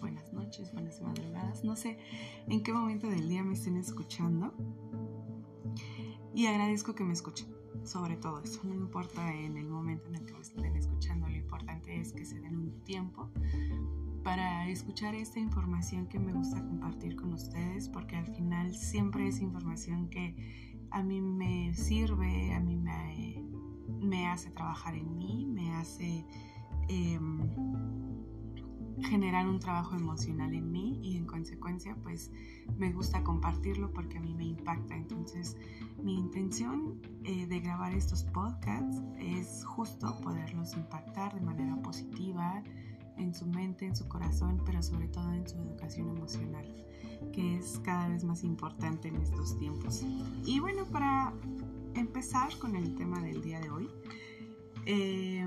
buenas noches, buenas madrugadas. No sé en qué momento del día me estén escuchando. Y agradezco que me escuchen, sobre todo eso. No importa en el momento en el que me estén escuchando, lo importante es que se den un tiempo para escuchar esta información que me gusta compartir con ustedes, porque al final siempre es información que a mí me sirve, a mí me, me hace trabajar en mí, me hace em, generar un trabajo emocional en mí y en consecuencia pues me gusta compartirlo porque a mí me impacta. Entonces mi intención eh, de grabar estos podcasts es justo poderlos impactar de manera positiva en su mente, en su corazón, pero sobre todo en su educación emocional, que es cada vez más importante en estos tiempos. Y bueno, para empezar con el tema del día de hoy, eh,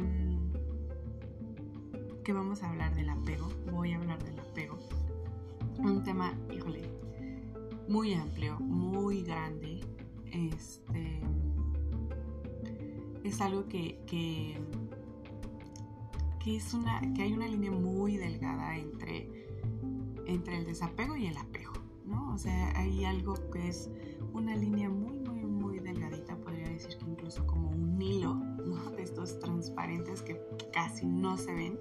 que vamos a hablar del apego, voy a hablar del apego. Un tema, híjole, muy amplio, muy grande. Este es algo que, que, que, es una, que hay una línea muy delgada entre, entre el desapego y el apego, ¿no? O sea, hay algo que es una línea muy, muy, muy delgadita, podría decir que incluso como un hilo, ¿no? De estos transparentes que casi no se ven.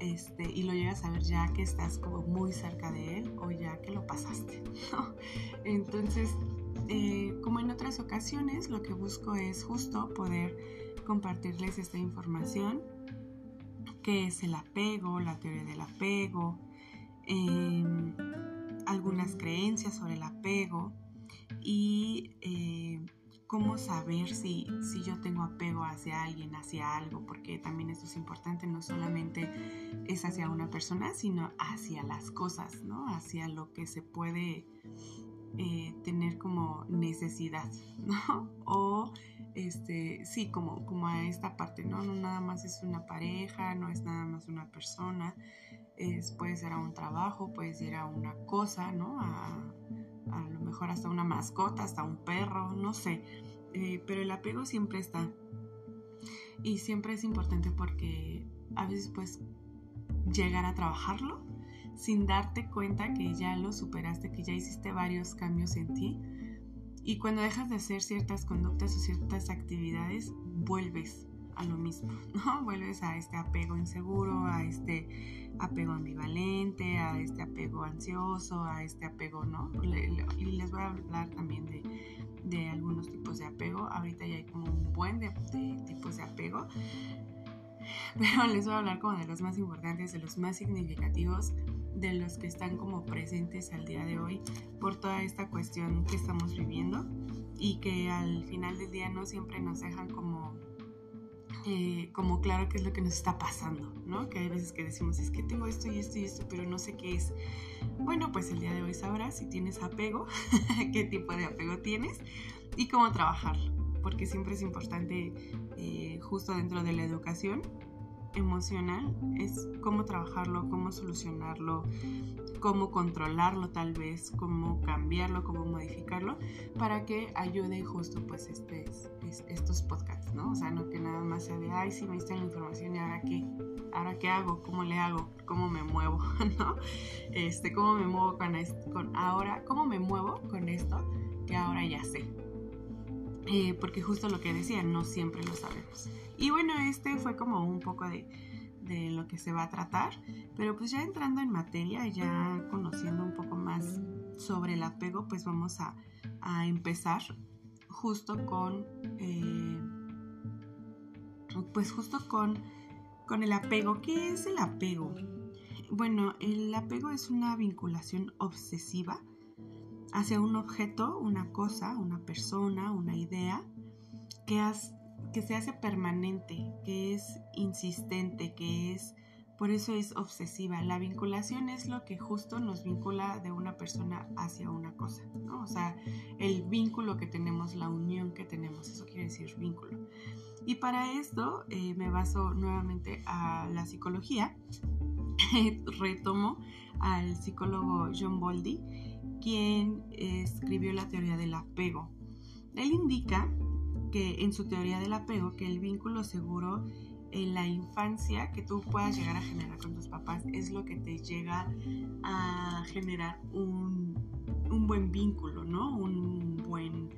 Este, y lo llegas a ver ya que estás como muy cerca de él o ya que lo pasaste. Entonces, eh, como en otras ocasiones, lo que busco es justo poder compartirles esta información, que es el apego, la teoría del apego, em, algunas creencias sobre el apego y eh, cómo saber si, si yo tengo apego hacia alguien, hacia algo, porque también esto es importante, no solamente es hacia una persona, sino hacia las cosas, ¿no? Hacia lo que se puede eh, tener como necesidad, ¿no? O este, sí, como, como a esta parte, ¿no? No nada más es una pareja, no es nada más una persona, es, puede ser a un trabajo, puede ser a una cosa, ¿no? A lo mejor hasta una mascota, hasta un perro, no sé, eh, pero el apego siempre está. Y siempre es importante porque a veces puedes llegar a trabajarlo sin darte cuenta que ya lo superaste, que ya hiciste varios cambios en ti. Y cuando dejas de hacer ciertas conductas o ciertas actividades, vuelves lo mismo, ¿no? Vuelves a este apego inseguro, a este apego ambivalente, a este apego ansioso, a este apego, ¿no? Y les voy a hablar también de, de algunos tipos de apego. Ahorita ya hay como un buen de, tipos de apego. Pero les voy a hablar como de los más importantes, de los más significativos, de los que están como presentes al día de hoy por toda esta cuestión que estamos viviendo y que al final del día no siempre nos dejan como eh, como claro qué es lo que nos está pasando, ¿no? Que hay veces que decimos, es que tengo esto y esto y esto, pero no sé qué es. Bueno, pues el día de hoy sabrás si tienes apego, qué tipo de apego tienes y cómo trabajarlo, porque siempre es importante, eh, justo dentro de la educación, emocional es cómo trabajarlo, cómo solucionarlo, cómo controlarlo tal vez, cómo cambiarlo, cómo modificarlo para que ayude justo pues este, estos podcasts, ¿no? O sea, no que nada más sea de, ay, sí me diste la información y ahora qué, ahora qué hago, cómo le hago, cómo me muevo, ¿no? Este, cómo me muevo con esto, con ahora, cómo me muevo con esto que ahora ya sé. Eh, porque justo lo que decía, no siempre lo sabemos. Y bueno, este fue como un poco de, lo que se va a tratar, pero pues ya entrando en materia, ya conociendo un poco más sobre el apego, pues vamos a, empezar justo con, eh, pues justo con, con el apego. ¿Qué es el apego? Bueno, el apego es una vinculación obsesiva hacia un objeto, una cosa, una persona, una idea que, se hace permanente, que es insistente, que es, por eso es obsesiva. La vinculación es lo que justo nos vincula de una persona hacia una cosa, ¿no? O sea, el vínculo que tenemos, la unión que tenemos, eso quiere decir vínculo. Y para esto eh, me baso nuevamente a la psicología, retomo al psicólogo John Boldy, quien escribió la teoría del apego. Él indica que en su teoría del apego que el vínculo seguro en la infancia que tú puedas llegar a generar con tus papás es lo que te llega a generar un, un buen vínculo, ¿no? Un buen,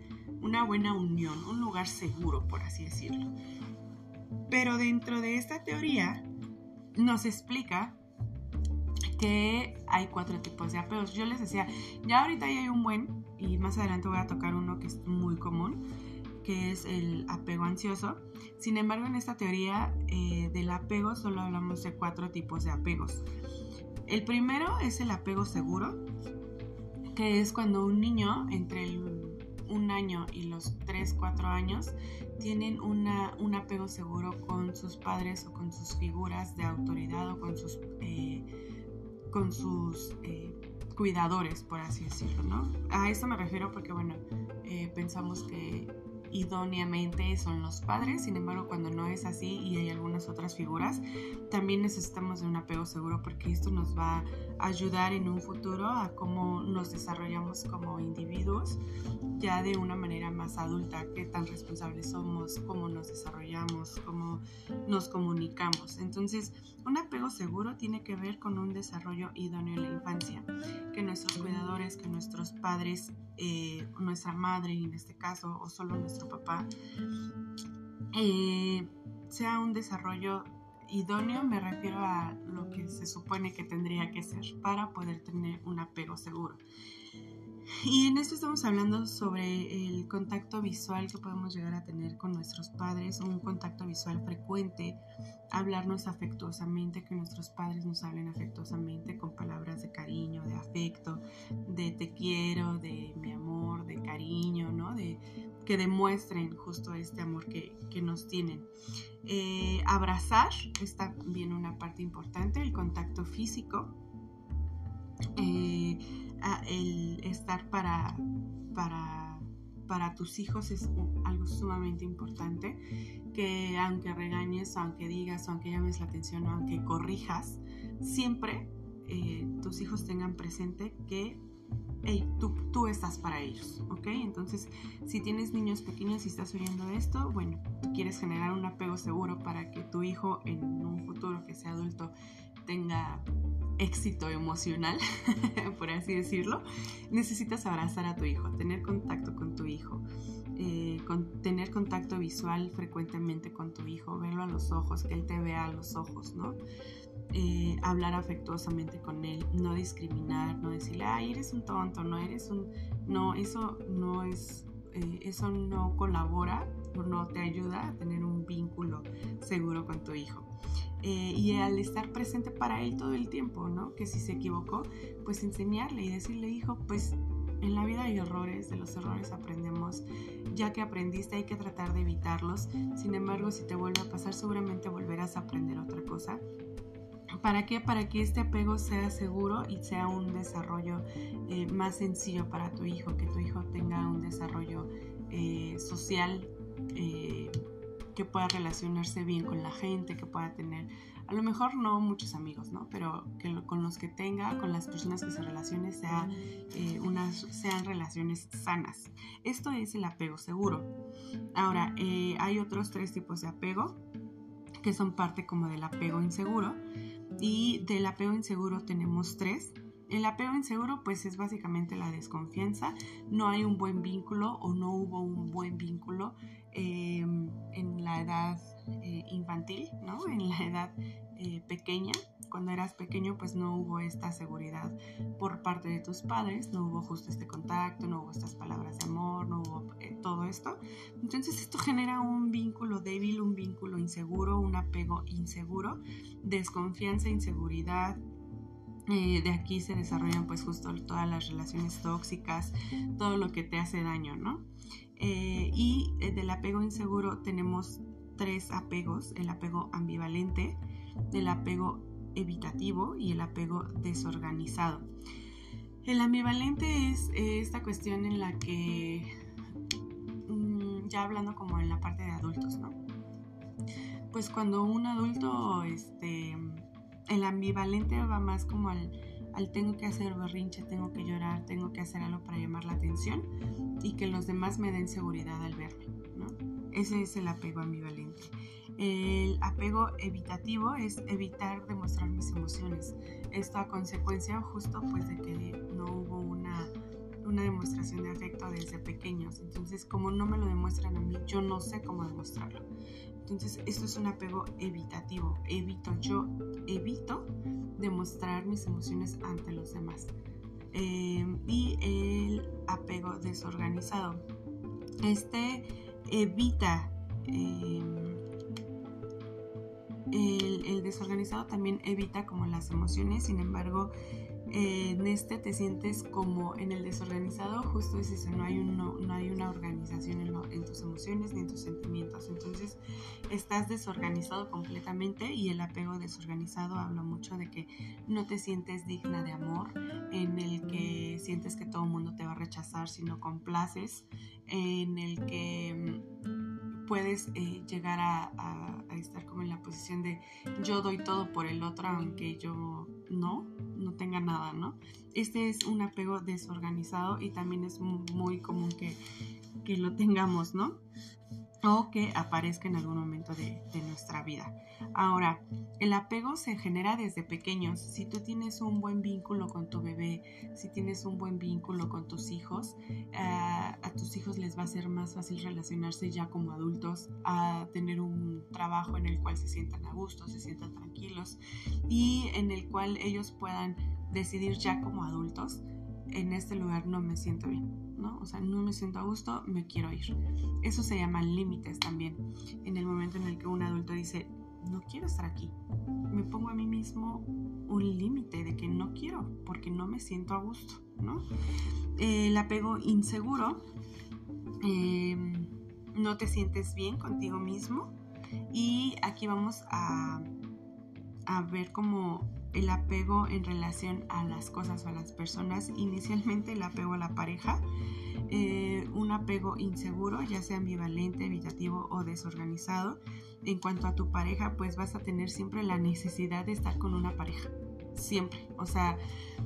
una buena unión, un lugar seguro, por así decirlo. Pero dentro de esta teoría nos explica que hay cuatro tipos de apegos. Yo les decía, ya ahorita ya hay un buen, y más adelante voy a tocar uno que es muy común, que es el apego ansioso. Sin embargo, en esta teoría eh, del apego solo hablamos de cuatro tipos de apegos. El primero es el apego seguro, que es cuando un niño entre un año y los 3, 4 años tienen una, un apego seguro con sus padres o con sus figuras de autoridad o con sus, eh, con sus eh, cuidadores, por así decirlo, ¿no? A esto me refiero porque, bueno, pensamos que idóneamente son los padres, sin embargo cuando no es así y hay algunas otras figuras, también necesitamos un apego seguro porque esto nos va a ayudar en un futuro a cómo nos desarrollamos como individuos ya de una manera más adulta, qué tan responsables somos, cómo nos desarrollamos, cómo nos comunicamos. Entonces, un apego seguro tiene que ver con un desarrollo idóneo en la infancia, que nuestros cuidadores, que nuestros padres, eh, nuestra madre en este caso, o solo nuestro papá, eh, sea un desarrollo idóneo, me refiero a lo que se supone que tendría que ser para poder tener un apego seguro. Y en esto estamos hablando sobre el contacto visual que podemos llegar a tener con nuestros padres, un contacto visual frecuente, hablarnos afectuosamente, que nuestros padres nos hablen afectuosamente con palabras de cariño, de afecto, de te quiero, de mi amor, de cariño, ¿no? De que demuestren justo este amor que, nos tienen. Eh, abrazar es también una parte importante, el contacto físico. Eh, el estar para, para, para tus hijos es algo sumamente importante, que aunque regañes, aunque digas, aunque llames la atención, aunque corrijas, siempre eh, tus hijos tengan presente que tú, tú, estás para ellos, ¿ok? Entonces, si tienes niños pequeños y estás oyendo esto, bueno, quieres generar un apego seguro para que tu hijo en un futuro que sea adulto tenga éxito emocional, por así decirlo, necesitas abrazar a tu hijo, tener contacto con tu hijo, eh, tener contacto visual frecuentemente con tu hijo, verlo a los ojos, que él te vea a los ojos, ¿no? Eh, hablar afectuosamente con él, no discriminar, no decirle, ay, eres un tonto, no eres un... No, eso no es... Eh, eso no colabora o no te ayuda a tener un vínculo seguro con tu hijo. Eh, y al estar presente para él todo el tiempo, ¿no? Que si se equivocó, pues enseñarle y decirle, hijo, pues en la vida hay errores, de los errores aprendemos, ya que aprendiste hay que tratar de evitarlos, sin embargo, si te vuelve a pasar, seguramente volverás a aprender otra cosa. ¿Para qué? Para que este apego sea seguro y sea un desarrollo eh, más sencillo para tu hijo, que tu hijo tenga un desarrollo eh, social que pueda relacionarse bien con la gente, que pueda tener, a lo mejor no muchos amigos, ¿no? Pero que con los que tenga, con las personas que se relacione, sea, eh, unas, sean relaciones sanas. Esto es el apego seguro. Ahora, eh, hay otros tres tipos de apego que son parte como del apego inseguro. Y del apego inseguro tenemos tres. El apego inseguro pues es básicamente la desconfianza, no hay un buen vínculo o no hubo un buen vínculo em, en la edad eh, infantil, ¿no? En la edad eh, pequeña. Cuando eras pequeño pues no hubo esta seguridad por parte de tus padres, no hubo justo este contacto, no hubo estas palabras de amor, no hubo eh, todo esto. Entonces esto genera un vínculo débil, un vínculo inseguro, un apego inseguro, desconfianza, inseguridad, eh, de aquí se desarrollan pues justo todas las relaciones tóxicas, todo lo que te hace daño, ¿no? Eh, y eh, del apego inseguro tenemos tres apegos, el apego ambivalente, el apego evitativo y el apego desorganizado. El ambivalente es esta cuestión en la que, mm, ya hablando como en la parte de adultos, ¿no? Pues cuando un adulto, este, el ambivalente va más como al, tengo que hacer berrinche, tengo que llorar, tengo que hacer algo para llamar la atención y que los demás me den seguridad al verme, ¿no? Ese es el apego ambivalente. El apego evitativo es evitar demostrar mis emociones. Esto a consecuencia justo pues de que no hubo una demostración de afecto desde pequeños. Entonces como no me lo demuestran a mí, yo no sé cómo demostrarlo. Entonces esto es un apego evitativo. Evito, yo evito demostrar mis emociones ante los demás. Em, y el apego desorganizado. Este evita em, el, desorganizado también evita como las emociones, sin embargo, en este te sientes como en el desorganizado, justo es eso, no hay, no hay una organización en, en, tus emociones ni en tus sentimientos. Entonces estás desorganizado completamente y el apego desorganizado habla mucho de que no te sientes digna de amor, en el que sientes que todo el mundo te va a rechazar si no complaces, en el que mm, puedes eh, llegar a, a estar como en la posición de yo doy todo por el otro aunque yo no, no tenga nada, ¿no? Este es un apego desorganizado y también es muy común que, que lo tengamos, ¿no? O que aparezca en algún momento de, nuestra vida. Ahora, el apego se genera desde pequeños. Si tú tienes un buen vínculo con tu bebé, si tienes un buen vínculo con tus hijos, eh, a tus hijos les va a ser más fácil relacionarse ya como adultos, a tener un trabajo en el cual se sientan a gusto, se sientan tranquilos y en el cual ellos puedan decidir ya como adultos, en este lugar no me siento bien ¿no? O sea, no me siento a gusto, me quiero ir. Eso se llaman límites también. En el momento en el que un adulto dice, no quiero estar aquí, me pongo a mí mismo un límite de que no quiero porque no me siento a gusto, ¿no? el apego inseguro, em, no te sientes bien contigo mismo y aquí vamos a, a ver cómo el apego en relación a las cosas o a las personas. Inicialmente el apego a la pareja, eh, un apego inseguro, ya sea ambivalente, evitativo o desorganizado. En cuanto a tu pareja, pues vas a tener siempre la necesidad de estar con una pareja. Siempre. O sea,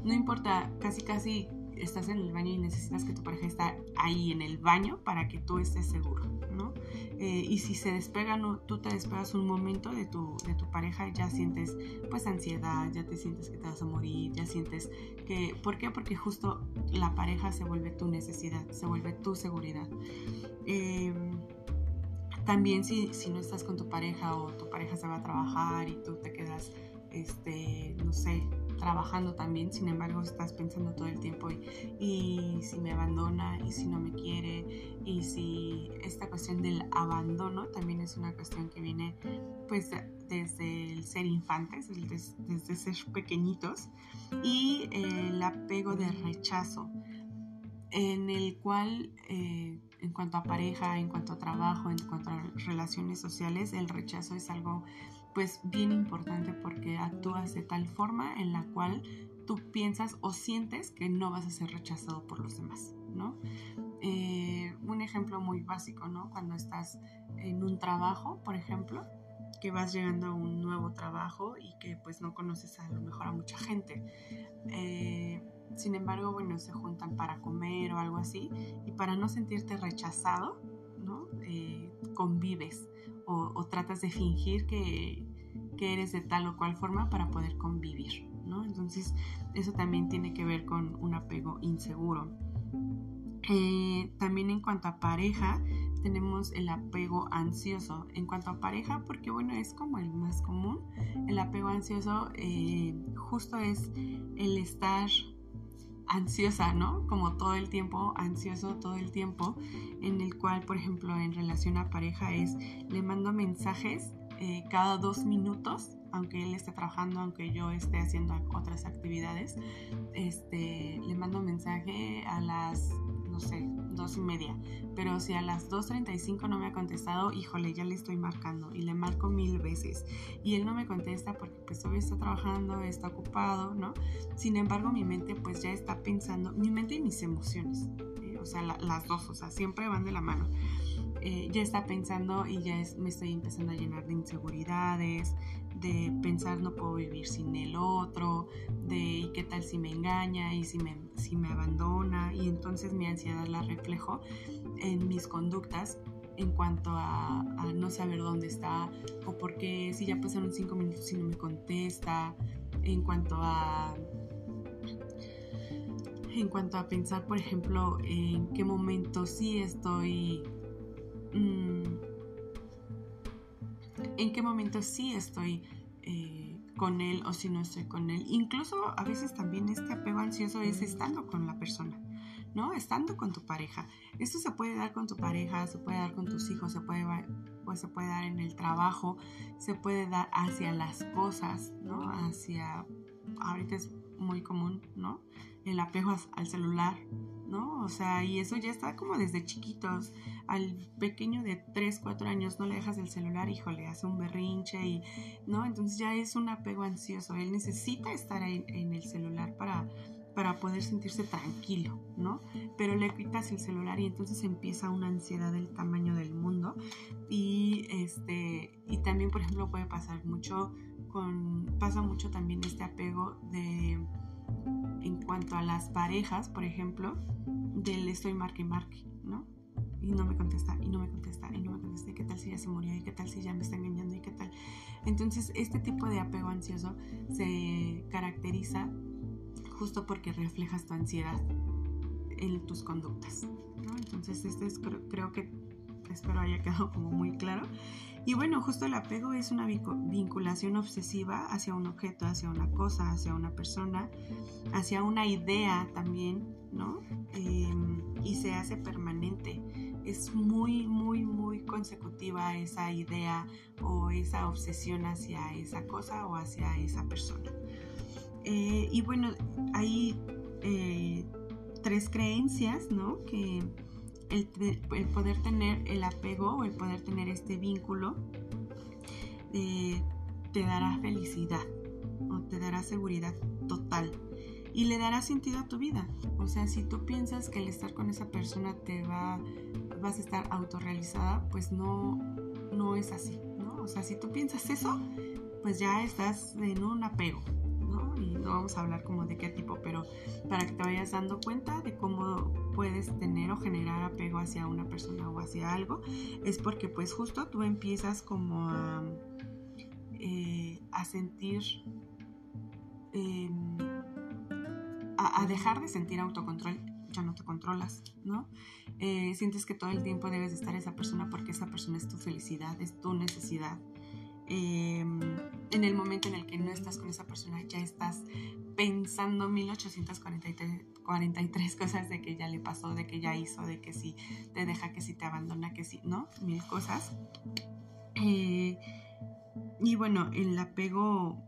no importa, casi casi estás en el baño y necesitas que tu pareja esté ahí en el baño para que tú estés seguro, ¿no? Eh, y si se despega, no, tú te despegas un momento de tu, de tu pareja, ya sientes pues ansiedad, ya te sientes que te vas a morir, ya sientes que... ¿Por qué? Porque justo la pareja se vuelve tu necesidad, se vuelve tu seguridad. Em, también si, si no estás con tu pareja o tu pareja se va a trabajar y tú te quedas, este, no sé, trabajando también, sin embargo estás pensando todo el tiempo y, si me abandona y si no me quiere y si esta cuestión del abandono también es una cuestión que viene pues desde el ser infantes, desde, ser pequeñitos y el apego de rechazo en el cual eh, en cuanto a pareja, en cuanto a trabajo, en cuanto a relaciones sociales, el rechazo es algo pues bien importante porque actúas de tal forma en la cual tú piensas o sientes que no vas a ser rechazado por los demás, ¿no? Eh, un ejemplo muy básico, ¿no? Cuando estás en un trabajo, por ejemplo, que vas llegando a un nuevo trabajo y que pues no conoces a lo mejor a mucha gente. Eh, sin embargo, bueno, se juntan para comer o algo así y para no sentirte rechazado, ¿no? Eh, convives o, tratas de fingir que, eres de tal o cual forma para poder convivir, ¿no? Entonces, eso también tiene que ver con un apego inseguro. Eh, también en cuanto a pareja, tenemos el apego ansioso. En cuanto a pareja, porque bueno, es como el más común, el apego ansioso eh, justo es el estar ansiosa, ¿no? Como todo el tiempo, ansioso todo el tiempo, en el cual, por ejemplo, en relación a pareja es, le mando mensajes eh, cada dos minutos, aunque él esté trabajando, aunque yo esté haciendo otras actividades, este, le mando mensaje a las no sé, dos y media. Pero si a las 2.35 no me ha contestado, híjole, ya le estoy marcando y le marco mil veces. Y él no me contesta porque pues hoy está trabajando, está ocupado, ¿no? Sin embargo, mi mente pues ya está pensando, mi mente y mis emociones, eh, o sea, las dos, o sea, siempre van de la mano. Eh, ya está pensando y ya me estoy empezando a llenar de inseguridades, de pensar no puedo vivir sin el otro, de ¿y qué tal si me engaña y si me, si me abandona? Y entonces mi ansiedad la reflejo en mis conductas en cuanto a, no saber dónde está o porque si ya pasaron cinco minutos y no me contesta, en cuanto a en cuanto a pensar, por ejemplo, en qué momento sí estoy en qué momento sí estoy eh, con él o si no estoy con él. Incluso a veces también este apego ansioso es estando con la persona. ¿no? Estando con tu pareja. Esto se puede dar con tu pareja, se puede dar con tus hijos, se puede, pues, se puede dar en el trabajo, se puede dar hacia las cosas, ¿no? Hacia, ahorita es muy común, ¿no? El apego al celular, ¿no? O sea, y eso ya está como desde chiquitos. Al pequeño de 3, 4 años no le dejas el celular, híjole, hace un berrinche y, ¿no? Entonces ya es un apego ansioso. Él necesita estar en el celular para para poder sentirse tranquilo, ¿no? Pero le quitas el celular y entonces empieza una ansiedad del tamaño del mundo y este y también por ejemplo puede pasar mucho con pasa mucho también este apego de en cuanto a las parejas, por ejemplo, del estoy marque marque, ¿no? Y no me contesta, y no me contesta, y no me contesta, y qué tal si ya se murió, y qué tal si ya me está engañando, y qué tal. Entonces, este tipo de apego ansioso se caracteriza justo porque reflejas tu ansiedad en tus conductas. Entonces, este es, creo, que espero haya quedado como muy claro. Y bueno, justo el apego es una vinculación obsesiva hacia un objeto, hacia una cosa, hacia una persona, hacia una idea también, ¿no? Em, y se hace permanente. Es muy, muy, muy consecutiva esa idea o esa obsesión hacia esa cosa o hacia esa persona. Eh, y bueno, hay eh, tres creencias, ¿no? Que el, poder tener el apego o el poder tener este vínculo eh, te dará felicidad o te dará seguridad total y le dará sentido a tu vida. O sea, si tú piensas que el estar con esa persona te va, vas a estar autorrealizada, pues no, no es así, ¿no? O sea, si tú piensas eso, pues ya estás en un apego, y no vamos a hablar como de qué tipo, pero para que te vayas dando cuenta de cómo puedes tener o generar apego hacia una persona o hacia algo, es porque pues justo tú empiezas como a, eh, a sentir, em, a, dejar de sentir autocontrol ya no te controlas, ¿no? Eh, sientes que todo el tiempo debes estar esa persona porque esa persona es tu felicidad, es tu necesidad. Em, en el momento en el que no estás con esa persona ya estás pensando 1843 cosas de que ya le pasó, de que ya hizo, de que si te deja, que si te abandona, que si, ¿no? Mil cosas. Eh, y bueno, el apego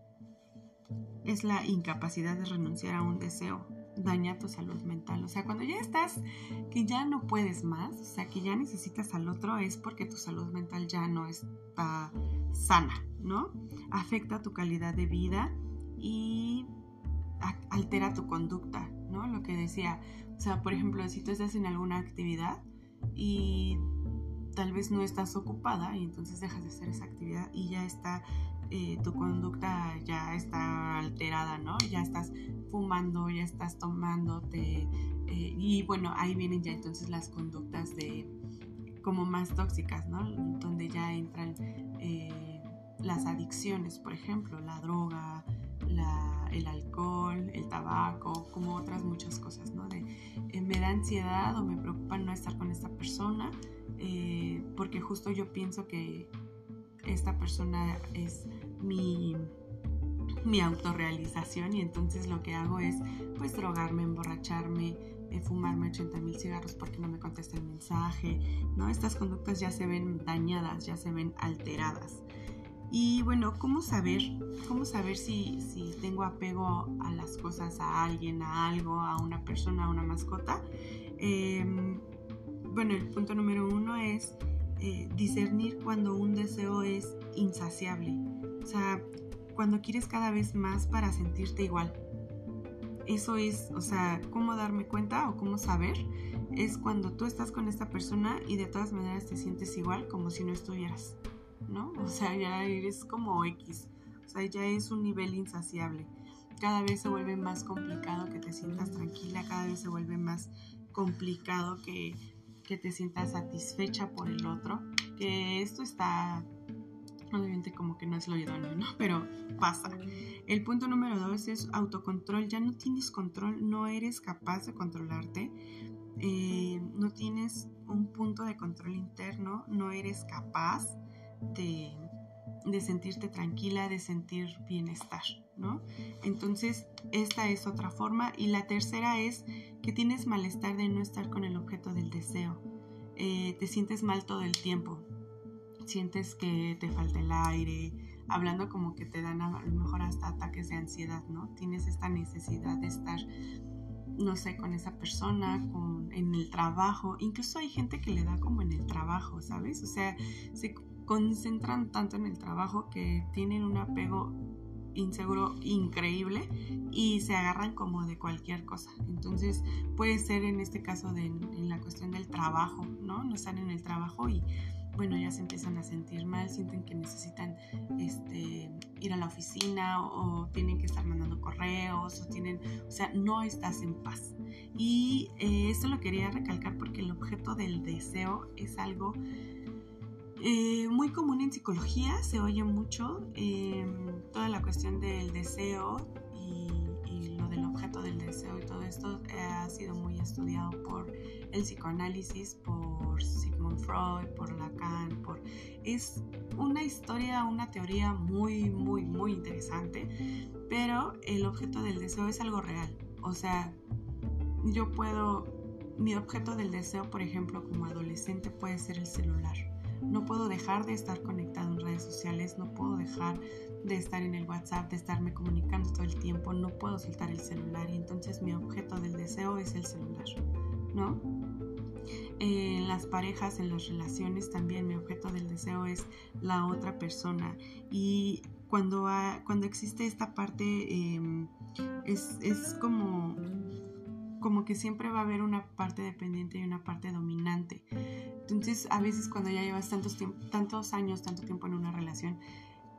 es la incapacidad de renunciar a un deseo daña tu salud mental. O sea, cuando ya estás, que ya no puedes más, o sea, que ya necesitas al otro, es porque tu salud mental ya no está sana, ¿no? Afecta tu calidad de vida y altera tu conducta, ¿no? Lo que decía, o sea, por ejemplo, si tú estás en alguna actividad y tal vez no estás ocupada y entonces dejas de hacer esa actividad y ya está eh, tu conducta ya está alterada, ¿no? Ya estás fumando, ya estás tomándote eh, y bueno, ahí vienen ya entonces las conductas de como más tóxicas, ¿no? Donde ya entran eh, las adicciones, por ejemplo, la droga, el alcohol, el tabaco, como otras muchas cosas, ¿no? Me da ansiedad o me preocupa no estar con esta persona porque justo yo pienso que esta persona es mi, mi autorrealización y entonces lo que hago es pues drogarme, emborracharme, eh, fumarme 80 mil cigarros porque no me contesta el mensaje, ¿no? Estas conductas ya se ven dañadas, ya se ven alteradas. Y bueno, ¿cómo saber? ¿Cómo saber si, tengo apego a las cosas, a alguien, a algo, a una persona, a una mascota? Em, bueno, el punto número uno es eh, discernir cuando un deseo es insaciable. O sea, cuando quieres cada vez más para sentirte igual. Eso es, o sea, cómo darme cuenta o cómo saber es cuando tú estás con esta persona y de todas maneras te sientes igual como si no estuvieras, ¿no? O sea, ya eres como X, o sea, ya es un nivel insaciable. Cada vez se vuelve más complicado que te sientas tranquila, cada vez se vuelve más complicado que que te sientas satisfecha por el otro, que esto está obviamente como que no es lo idóneo, ¿no? Pero pasa. El punto número dos es autocontrol. Ya no tienes control, no eres capaz de controlarte, eh, no tienes un punto de control interno, no eres capaz de, de sentirte tranquila, de sentir bienestar, ¿no? Entonces, esta es otra forma. Y la tercera es que tienes malestar de no estar con el objeto del deseo. Eh, te sientes mal todo el tiempo, sientes que te falta el aire, hablando como que te dan a lo mejor hasta ataques de ansiedad, ¿no? Tienes esta necesidad de estar, no sé, con esa persona, con, en el trabajo. Incluso hay gente que le da como en el trabajo, ¿sabes? O sea, se concentran tanto en el trabajo que tienen un apego inseguro increíble y se agarran como de cualquier cosa. Entonces puede ser en este caso de, en la cuestión del trabajo, ¿no? No están en el trabajo y bueno, ya se empiezan a sentir mal, sienten que necesitan este, ir a la oficina o, tienen que estar mandando correos o tienen, o sea, no estás en paz. Y eh, esto lo quería recalcar porque el objeto del deseo es algo eh, muy común en psicología, se oye mucho em, toda la cuestión del deseo y, lo del objeto del deseo y todo esto eh, ha sido muy estudiado por el psicoanálisis, por Sigmund Freud, por Lacan, por... Es una historia, una teoría muy, muy, muy interesante, pero el objeto del deseo es algo real. O sea, yo puedo... Mi objeto del deseo, por ejemplo, como adolescente puede ser el celular no puedo dejar de estar conectado en redes sociales, no puedo dejar de estar en el WhatsApp, de estarme comunicando todo el tiempo, no puedo soltar el celular y entonces mi objeto del deseo es el celular, ¿no? En las parejas, en las relaciones también mi objeto del deseo es la otra persona y cuando, cuando existe esta parte em, es, es como como que siempre va a haber una parte dependiente y una parte dominante. Entonces, a veces cuando ya llevas tantos, tantos años, tanto tiempo en una relación,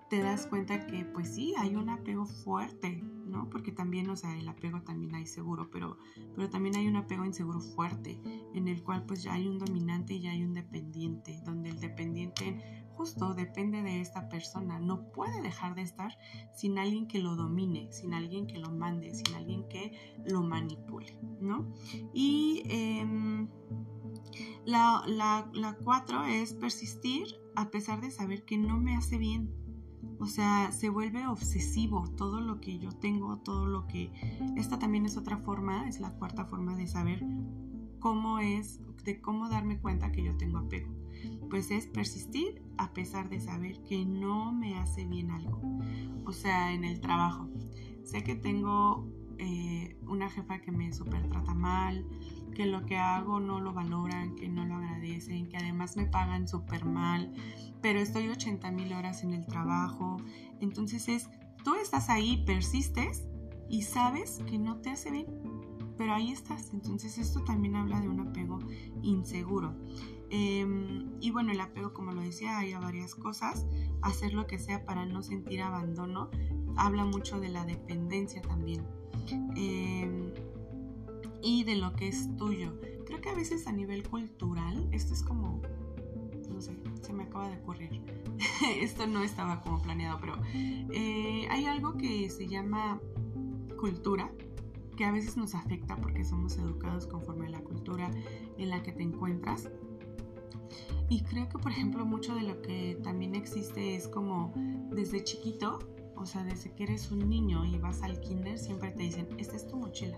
te das cuenta que pues sí, hay un apego fuerte, ¿no? Porque también, o sea, el apego también hay seguro, pero, pero también hay un apego inseguro fuerte, en el cual pues ya hay un dominante y ya hay un dependiente, donde el dependiente justo depende de esta persona. No puede dejar de estar sin alguien que lo domine, sin alguien que lo mande, sin alguien que lo manipule, ¿no? Y em, la, la cuatro es persistir a pesar de saber que no me hace bien. O sea, se vuelve obsesivo todo lo que yo tengo, todo lo que... Esta también es otra forma, es la cuarta forma de saber cómo es, de cómo darme cuenta que yo tengo apego pues es persistir a pesar de saber que no me hace bien algo. O sea, en el trabajo. Sé que tengo eh, una jefa que me super trata mal, que lo que hago no lo valoran, que no lo agradecen, que además me pagan súper mal, pero estoy 80 mil horas en el trabajo. Entonces es, tú estás ahí, persistes y sabes que no te hace bien, pero ahí estás. Entonces esto también habla de un apego inseguro. Em, y bueno, el apego, como lo decía, hay varias cosas. Hacer lo que sea para no sentir abandono. Habla mucho de la dependencia también. Em, y de lo que es tuyo. Creo que a veces a nivel cultural, esto es como, no sé, se me acaba de ocurrir. esto no estaba como planeado, pero eh, hay algo que se llama cultura, que a veces nos afecta porque somos educados conforme a la cultura en la que te encuentras. Y creo que, por ejemplo, mucho de lo que también existe es como desde chiquito, o sea, desde que eres un niño y vas al kinder, siempre te dicen, esta es tu mochila.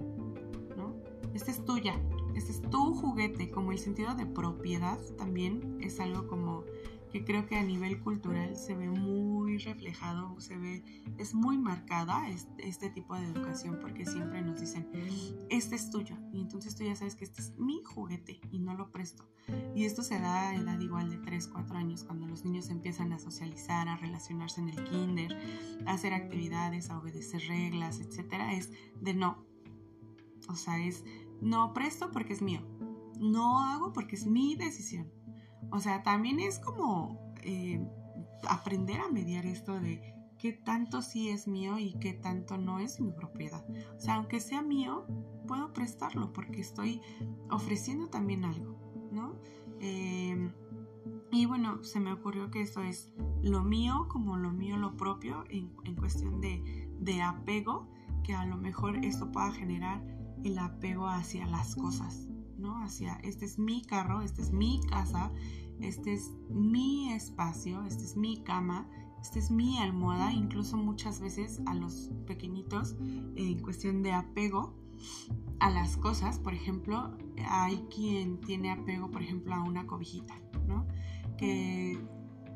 Esta es tuya, este es tu juguete, como el sentido de propiedad también es algo como que creo que a nivel cultural se ve muy reflejado, se ve, es muy marcada este, tipo de educación porque siempre nos dicen, este es tuyo y entonces tú ya sabes que este es mi juguete y no lo presto. Y esto se da a edad igual de 3, 4 años, cuando los niños empiezan a socializar, a relacionarse en el kinder, a hacer actividades, a obedecer reglas, etcétera, es de no. O sea, es no presto porque es mío. No hago porque es mi decisión o sea, también es como eh, aprender a mediar esto de qué tanto sí es mío y qué tanto no es mi propiedad. O sea, aunque sea mío, puedo prestarlo porque estoy ofreciendo también algo. ¿no? Em, y bueno, se me ocurrió que esto es lo mío como lo mío, lo propio, en, cuestión de, de apego, que a lo mejor esto pueda generar el apego hacia las cosas, ¿no? Hacia, este es mi carro, este es mi casa, este es mi espacio, este es mi cama, esta es mi almohada, incluso muchas veces a los pequeñitos en cuestión de apego a las cosas, por ejemplo, hay quien tiene apego, por ejemplo, a una cobijita, ¿no? Que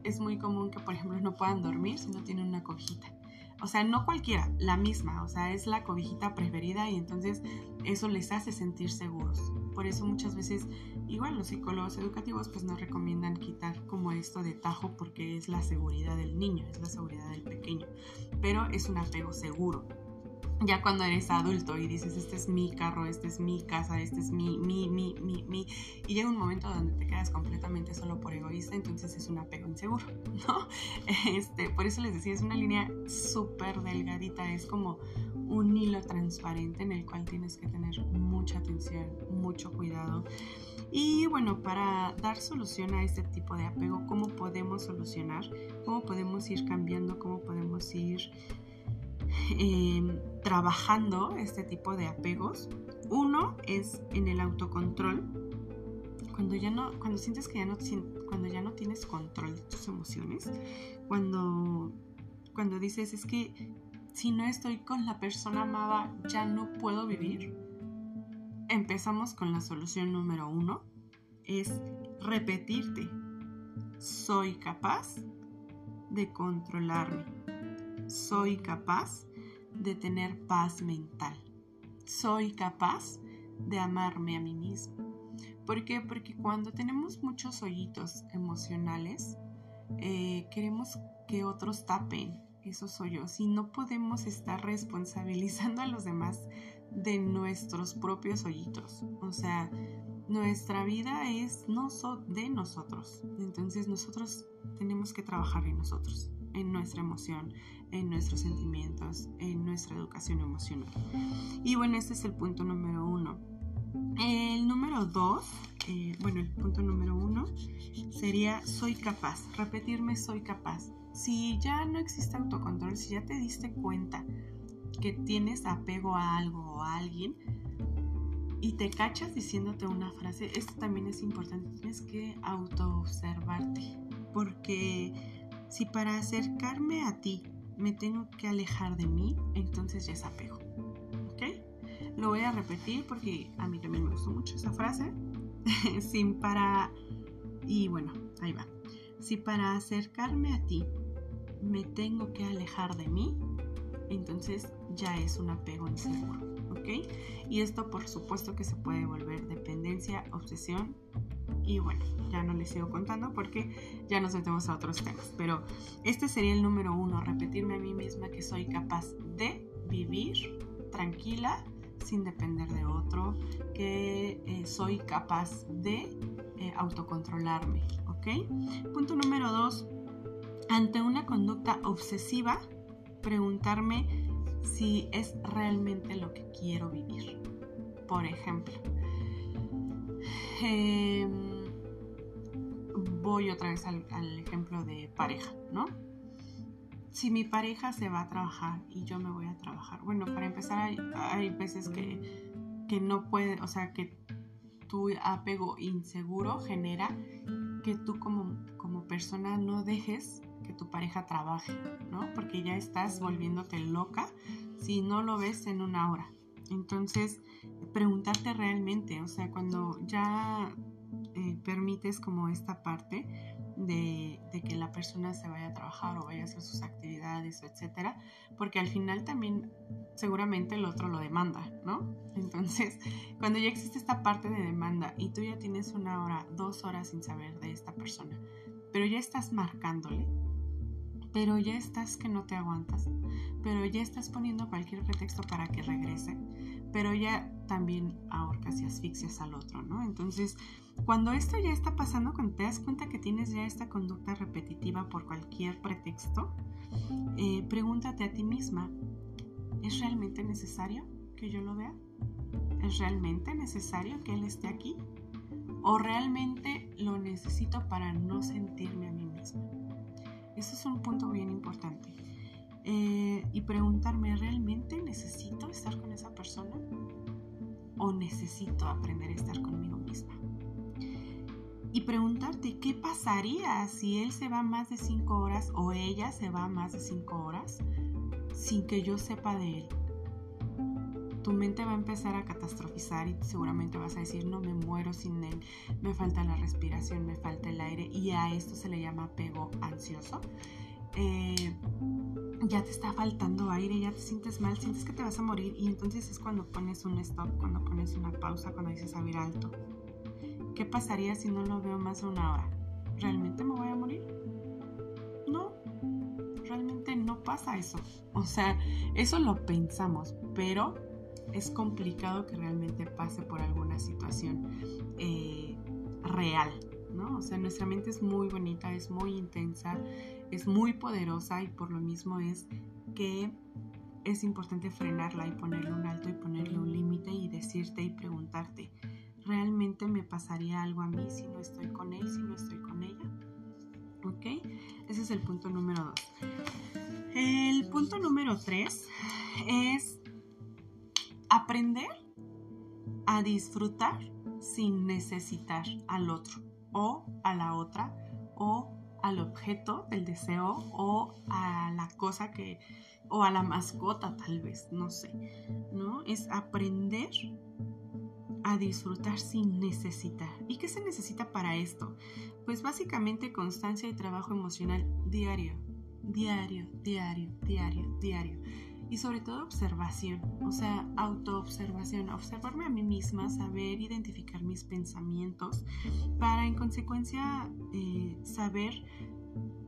es muy común que, por ejemplo, no puedan dormir si no tienen una cobijita. O sea, no cualquiera, la misma, o sea, es la cobijita preferida y entonces eso les hace sentir seguros. Por eso muchas veces, igual los psicólogos educativos pues nos recomiendan quitar como esto de tajo porque es la seguridad del niño, es la seguridad del pequeño, pero es un apego seguro, ya cuando eres adulto y dices, este es mi carro, este es mi casa, este es mi, mi, mi, mi, mi, y llega un momento donde te quedas completamente solo por egoísta, entonces es un apego inseguro, ¿no? Este, por eso les decía, es una línea súper delgadita, es como un hilo transparente en el cual tienes que tener mucha atención, mucho cuidado. Y bueno, para dar solución a este tipo de apego, ¿cómo podemos solucionar? ¿Cómo podemos ir cambiando? ¿Cómo podemos ir Trabajando este tipo de apegos. Uno es en el autocontrol. Cuando ya no, cuando sientes que ya no, cuando ya no tienes control de tus emociones, cuando, cuando dices es que si no estoy con la persona amada ya no puedo vivir. Empezamos con la solución número uno, es repetirte, soy capaz de controlarme soy capaz de tener paz mental. Soy capaz de amarme a mí mismo. ¿Por qué? Porque cuando tenemos muchos hoyitos emocionales, eh, queremos que otros tapen esos hoyos y no podemos estar responsabilizando a los demás de nuestros propios hoyitos. O sea, nuestra vida es no de nosotros. Entonces nosotros tenemos que trabajar en nosotros en nuestra emoción, en nuestros sentimientos, en nuestra educación emocional. Y bueno, este es el punto número uno. El número dos, eh, bueno, el punto número uno sería soy capaz, repetirme soy capaz. Si ya no existe autocontrol, si ya te diste cuenta que tienes apego a algo o a alguien y te cachas diciéndote una frase, esto también es importante, tienes que autoobservarte, porque si para acercarme a ti me tengo que alejar de mí, entonces ya es apego. ¿Ok? Lo voy a repetir porque a mí también me gustó mucho esa frase. Sin para... Y bueno, ahí va. Si para acercarme a ti me tengo que alejar de mí, entonces ya es un apego inseguro. ¿Ok? Y esto por supuesto que se puede volver dependencia, obsesión y bueno, ya no les sigo contando porque ya nos metemos a otros temas. Pero este sería el número uno, repetirme a mí misma que soy capaz de vivir tranquila sin depender de otro, que eh, soy capaz de eh, autocontrolarme, ¿ok? Punto número dos, ante una conducta obsesiva, preguntarme si es realmente lo que quiero vivir. Por ejemplo, eh, voy otra vez al, ejemplo de pareja, ¿no? Si mi pareja se va a trabajar y yo me voy a trabajar, bueno, para empezar hay, veces que, que no puede, o sea, que tu apego inseguro genera que tú como, como persona no dejes que tu pareja trabaje, ¿no? Porque ya estás volviéndote loca si no lo ves en una hora. Entonces, preguntarte realmente, o sea, cuando ya eh, permites como esta parte de, que la persona se vaya a trabajar o vaya a hacer sus actividades, etcétera, porque al final también seguramente el otro lo demanda, ¿no? Entonces, cuando ya existe esta parte de demanda y tú ya tienes una hora, dos horas sin saber de esta persona, pero ya estás marcándole, pero ya estás que no te aguantas, pero ya estás poniendo cualquier pretexto para que regrese, pero ya también ahorcas y asfixias al otro, ¿no? Entonces, cuando esto ya está pasando, cuando te das cuenta que tienes ya esta conducta repetitiva por cualquier pretexto, eh, pregúntate a ti misma, ¿es realmente necesario que yo lo vea? ¿Es realmente necesario que él esté aquí? ¿O realmente lo necesito para no sentirme a mí misma? Eso es un punto bien importante. Eh, y preguntarme, ¿realmente necesito estar con esa persona? ¿O necesito aprender a estar conmigo misma? Y preguntarte, ¿qué pasaría si él se va más de cinco horas o ella se va más de cinco horas sin que yo sepa de él? Tu mente va a empezar a catastrofizar y seguramente vas a decir, no me muero sin él, me falta la respiración, me falta el aire y a esto se le llama apego ansioso. Eh, ya te está faltando aire, ya te sientes mal, sientes que te vas a morir y entonces es cuando pones un stop, cuando pones una pausa, cuando dices a ver alto. ¿Qué pasaría si no lo veo más de una hora? ¿Realmente me voy a morir? No, realmente no pasa eso. O sea, eso lo pensamos, pero es complicado que realmente pase por alguna situación eh, real, ¿no? O sea, nuestra mente es muy bonita, es muy intensa, es muy poderosa y por lo mismo es que es importante frenarla y ponerle un alto y ponerle un límite y decirte y preguntarte, ¿realmente me pasaría algo a mí si no estoy con él, si no estoy con ella? ¿Ok? Ese es el punto número dos. El punto número tres es aprender a disfrutar sin necesitar al otro o a la otra o al objeto del deseo o a la cosa que o a la mascota tal vez, no sé, ¿no? Es aprender a disfrutar sin necesitar. ¿Y qué se necesita para esto? Pues básicamente constancia y trabajo emocional diario, diario, diario, diario, diario y sobre todo observación, o sea, autoobservación, observarme a mí misma, saber identificar mis pensamientos para en consecuencia eh, saber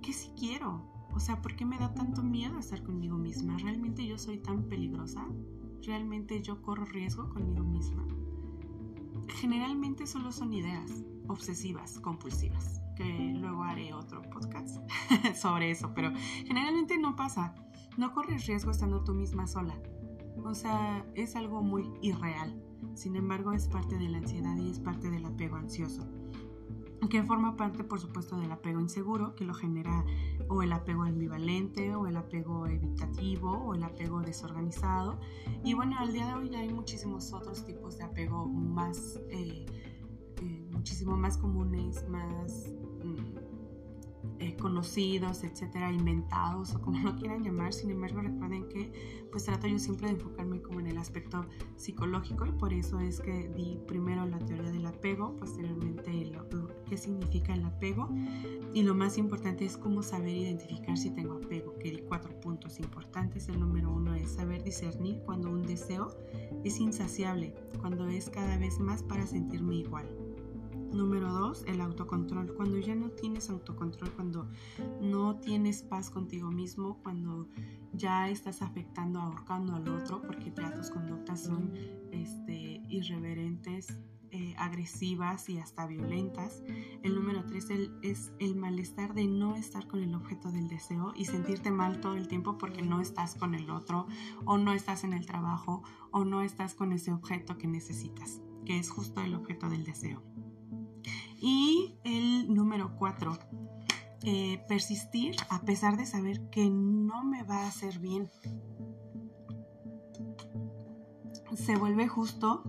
qué sí quiero, o sea, ¿por qué me da tanto miedo estar conmigo misma? ¿Realmente yo soy tan peligrosa? ¿Realmente yo corro riesgo conmigo misma? Generalmente solo son ideas obsesivas, compulsivas, que luego haré otro podcast sobre eso, pero generalmente no pasa no corres riesgo estando tú misma sola. O sea, es algo muy irreal. Sin embargo, es parte de la ansiedad y es parte del apego ansioso. Que forma parte, por supuesto, del apego inseguro, que lo genera o el apego ambivalente, o el apego evitativo, o el apego desorganizado. Y bueno, al día de hoy ya hay muchísimos otros tipos de apego más, eh, eh, muchísimo más comunes, más eh, conocidos, etcétera, inventados o como lo quieran llamar. Sin embargo, recuerden que pues trato yo siempre de enfocarme como en el aspecto psicológico y por eso es que di primero la teoría del apego, posteriormente lo, qué significa el apego y lo más importante es cómo saber identificar si tengo apego, que di cuatro puntos importantes. El número uno es saber discernir cuando un deseo es insaciable, cuando es cada vez más para sentirme igual. Número dos, el autocontrol. Cuando ya no tienes autocontrol, cuando no tienes paz contigo mismo, cuando ya estás afectando, ahorcando al otro, porque ya tus conductas son este, irreverentes, eh, agresivas y hasta violentas. El número tres es el malestar de no estar con el objeto del deseo y sentirte mal todo el tiempo porque no estás con el otro o no estás en el trabajo o no estás con ese objeto que necesitas, que es justo el objeto del deseo. Y el número cuatro, eh, persistir a pesar de saber que no me va a hacer bien. Se vuelve justo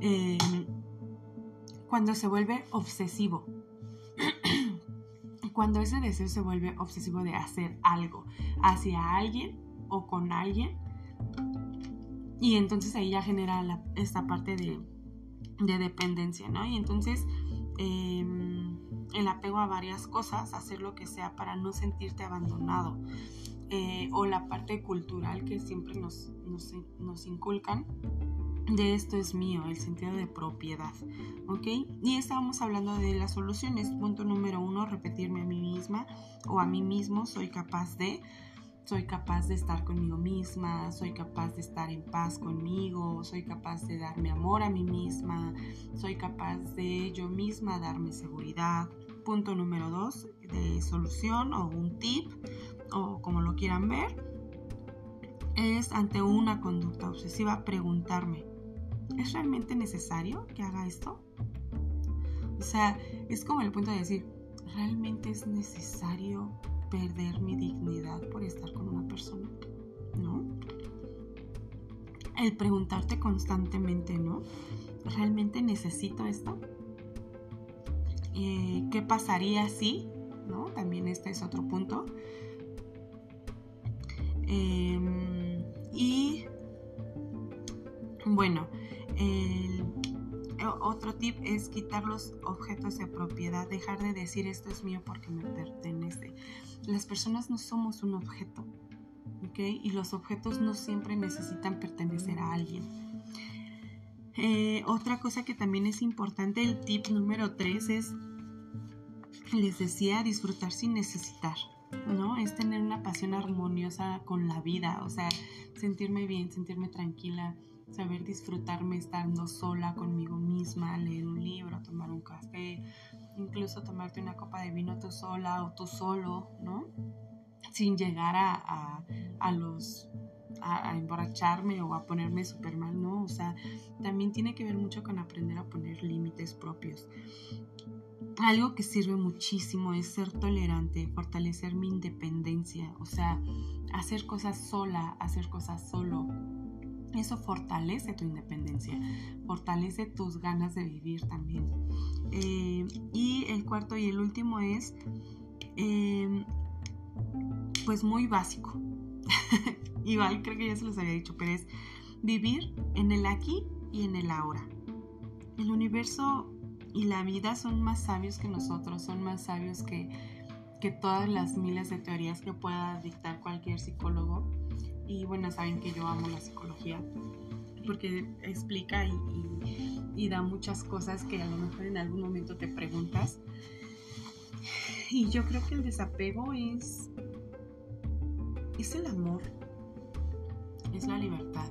eh, cuando se vuelve obsesivo. cuando ese deseo se vuelve obsesivo de hacer algo hacia alguien o con alguien. Y entonces ahí ya genera esta parte de de dependencia, ¿no? Y entonces em, el apego a varias cosas, hacer lo que sea para no sentirte abandonado, eh, o la parte cultural que siempre nos, nos, inculcan, de esto es mío, el sentido de propiedad, ¿ok? Y estábamos hablando de las soluciones. Punto número uno, repetirme a mí misma o a mí mismo, soy capaz de soy capaz de estar conmigo misma, soy capaz de estar en paz conmigo, soy capaz de darme amor a mí misma, soy capaz de yo misma darme seguridad. Punto número dos de solución o un tip o como lo quieran ver es ante una conducta obsesiva preguntarme, ¿es realmente necesario que haga esto? O sea, es como el punto de decir, ¿realmente es necesario perder mi dignidad por estar con una persona? ¿No? El preguntarte constantemente, ¿no? ¿Realmente necesito esto? Eh, ¿Qué pasaría si? ¿No? También este es otro punto. Em, y bueno, otro tip es quitar los objetos de propiedad, dejar de decir esto es mío porque me pertenece. Las personas no somos un objeto, ¿ok? Y los objetos no siempre necesitan pertenecer a alguien. Eh, otra cosa que también es importante, el tip número 3 es, les decía, disfrutar sin necesitar. ¿no? Es tener una pasión armoniosa con la vida, o sea, sentirme bien, sentirme tranquila, saber disfrutarme estando sola conmigo misma, leer un libro, tomar un café, incluso tomarte una copa de vino tú sola o tú solo, ¿no? Sin llegar a, a, los a, emborracharme o a ponerme súper mal, ¿no? O sea, también tiene que ver mucho con aprender a poner límites propios. Algo que sirve muchísimo es ser tolerante, fortalecer mi independencia, o sea, hacer cosas sola, hacer cosas solo, eso fortalece tu independencia, fortalece tus ganas de vivir también. Eh, y el cuarto y el último es, em, pues muy básico. Igual creo que ya se los había dicho, pero es vivir en el aquí y en el ahora. El universo y la vida son más sabios que nosotros, son más sabios que, que todas las miles de teorías que pueda dictar cualquier psicólogo. Y bueno, saben que yo amo la psicología porque explica y, da muchas cosas que a lo mejor en algún momento te preguntas. Y yo creo que el desapego es, es el amor, es la libertad,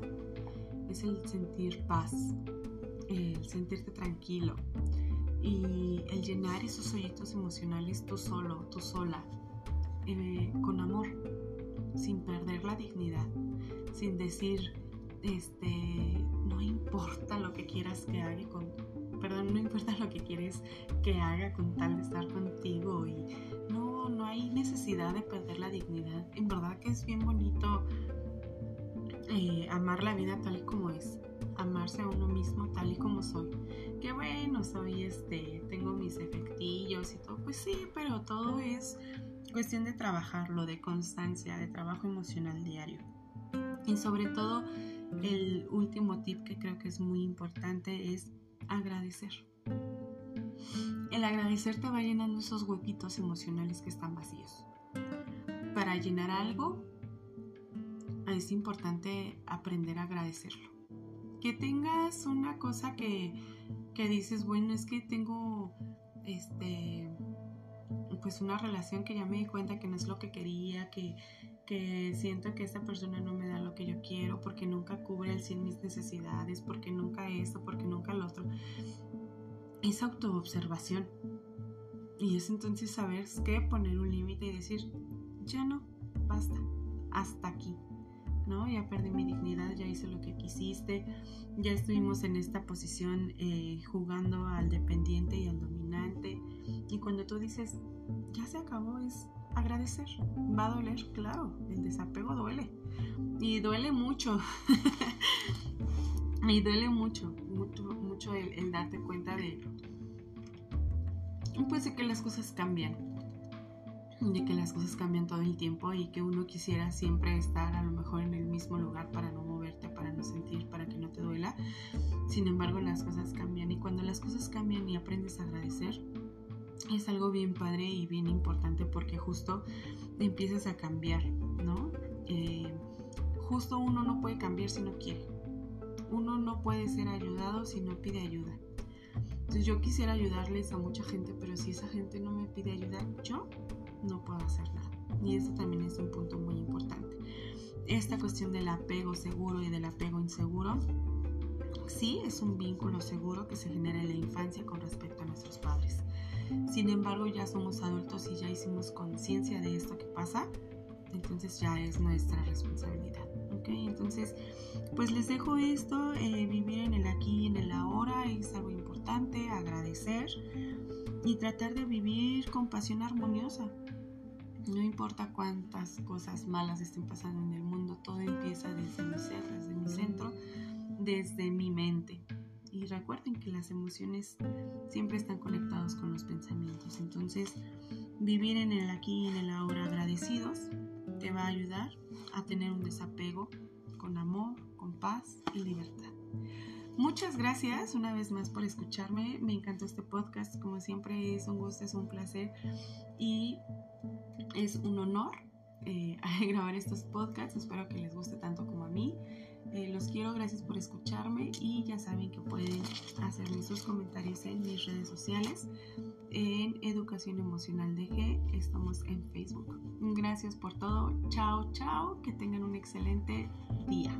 es el sentir paz, el sentirte tranquilo y el llenar esos hoyitos emocionales tú solo, tú sola, eh, con amor sin perder la dignidad, sin decir, este, no importa lo que quieras que haga con, perdón, no importa lo que quieres que haga con tal de estar contigo y no, no hay necesidad de perder la dignidad. En verdad que es bien bonito eh, amar la vida tal y como es, amarse a uno mismo tal y como soy. Que bueno, soy este, tengo mis efectillos y todo, pues sí, pero todo es cuestión de trabajarlo, de constancia, de trabajo emocional diario. Y sobre todo, el último tip que creo que es muy importante es agradecer. El agradecer te va llenando esos huequitos emocionales que están vacíos. Para llenar algo, es importante aprender a agradecerlo. Que tengas una cosa que, que dices, bueno, es que tengo este pues una relación que ya me di cuenta que no es lo que quería, que, que siento que esta persona no me da lo que yo quiero, porque nunca cubre al 100 mis necesidades, porque nunca esto, porque nunca lo otro. Es autoobservación. Y es entonces saber qué, poner un límite y decir, ya no, basta, hasta aquí. ¿no? Ya perdí mi dignidad, ya hice lo que quisiste, ya estuvimos en esta posición eh, jugando al dependiente y al dominante. Y cuando tú dices, ya se acabó, es agradecer. Va a doler, claro, el desapego duele. Y duele mucho. y duele mucho, mucho, mucho el, darte cuenta de, pues de que las cosas cambian. De que las cosas cambian todo el tiempo y que uno quisiera siempre estar a lo mejor en el mismo lugar para no moverte, para no sentir, para que no te duela. Sin embargo, las cosas cambian y cuando las cosas cambian y aprendes a agradecer, es algo bien padre y bien importante porque justo empiezas a cambiar, ¿no? Eh, justo uno no puede cambiar si no quiere. Uno no puede ser ayudado si no pide ayuda. Entonces yo quisiera ayudarles a mucha gente, pero si esa gente no me pide ayuda, yo no puedo hacer nada. Y eso también es un punto muy importante. Esta cuestión del apego seguro y del apego inseguro, sí es un vínculo seguro que se genera en la infancia con respecto a nuestros padres. Sin embargo, ya somos adultos y ya hicimos conciencia de esto que pasa, entonces ya es nuestra responsabilidad. ¿ok? Entonces, pues les dejo esto, eh, vivir en el aquí y en el ahora es algo importante, agradecer y tratar de vivir con pasión armoniosa. No importa cuántas cosas malas estén pasando en el mundo, todo empieza desde mi ser, desde mi centro, desde mi mente. Y recuerden que las emociones siempre están conectadas con los pensamientos. Entonces, vivir en el aquí y en el ahora agradecidos te va a ayudar a tener un desapego con amor, con paz y libertad. Muchas gracias una vez más por escucharme. Me encantó este podcast. Como siempre es un gusto, es un placer y es un honor eh, grabar estos podcasts. Espero que les guste tanto como a mí. Eh, los quiero, gracias por escucharme y ya saben que pueden hacerme sus comentarios en mis redes sociales. En Educación Emocional DG estamos en Facebook. Gracias por todo. Chao, chao. Que tengan un excelente día.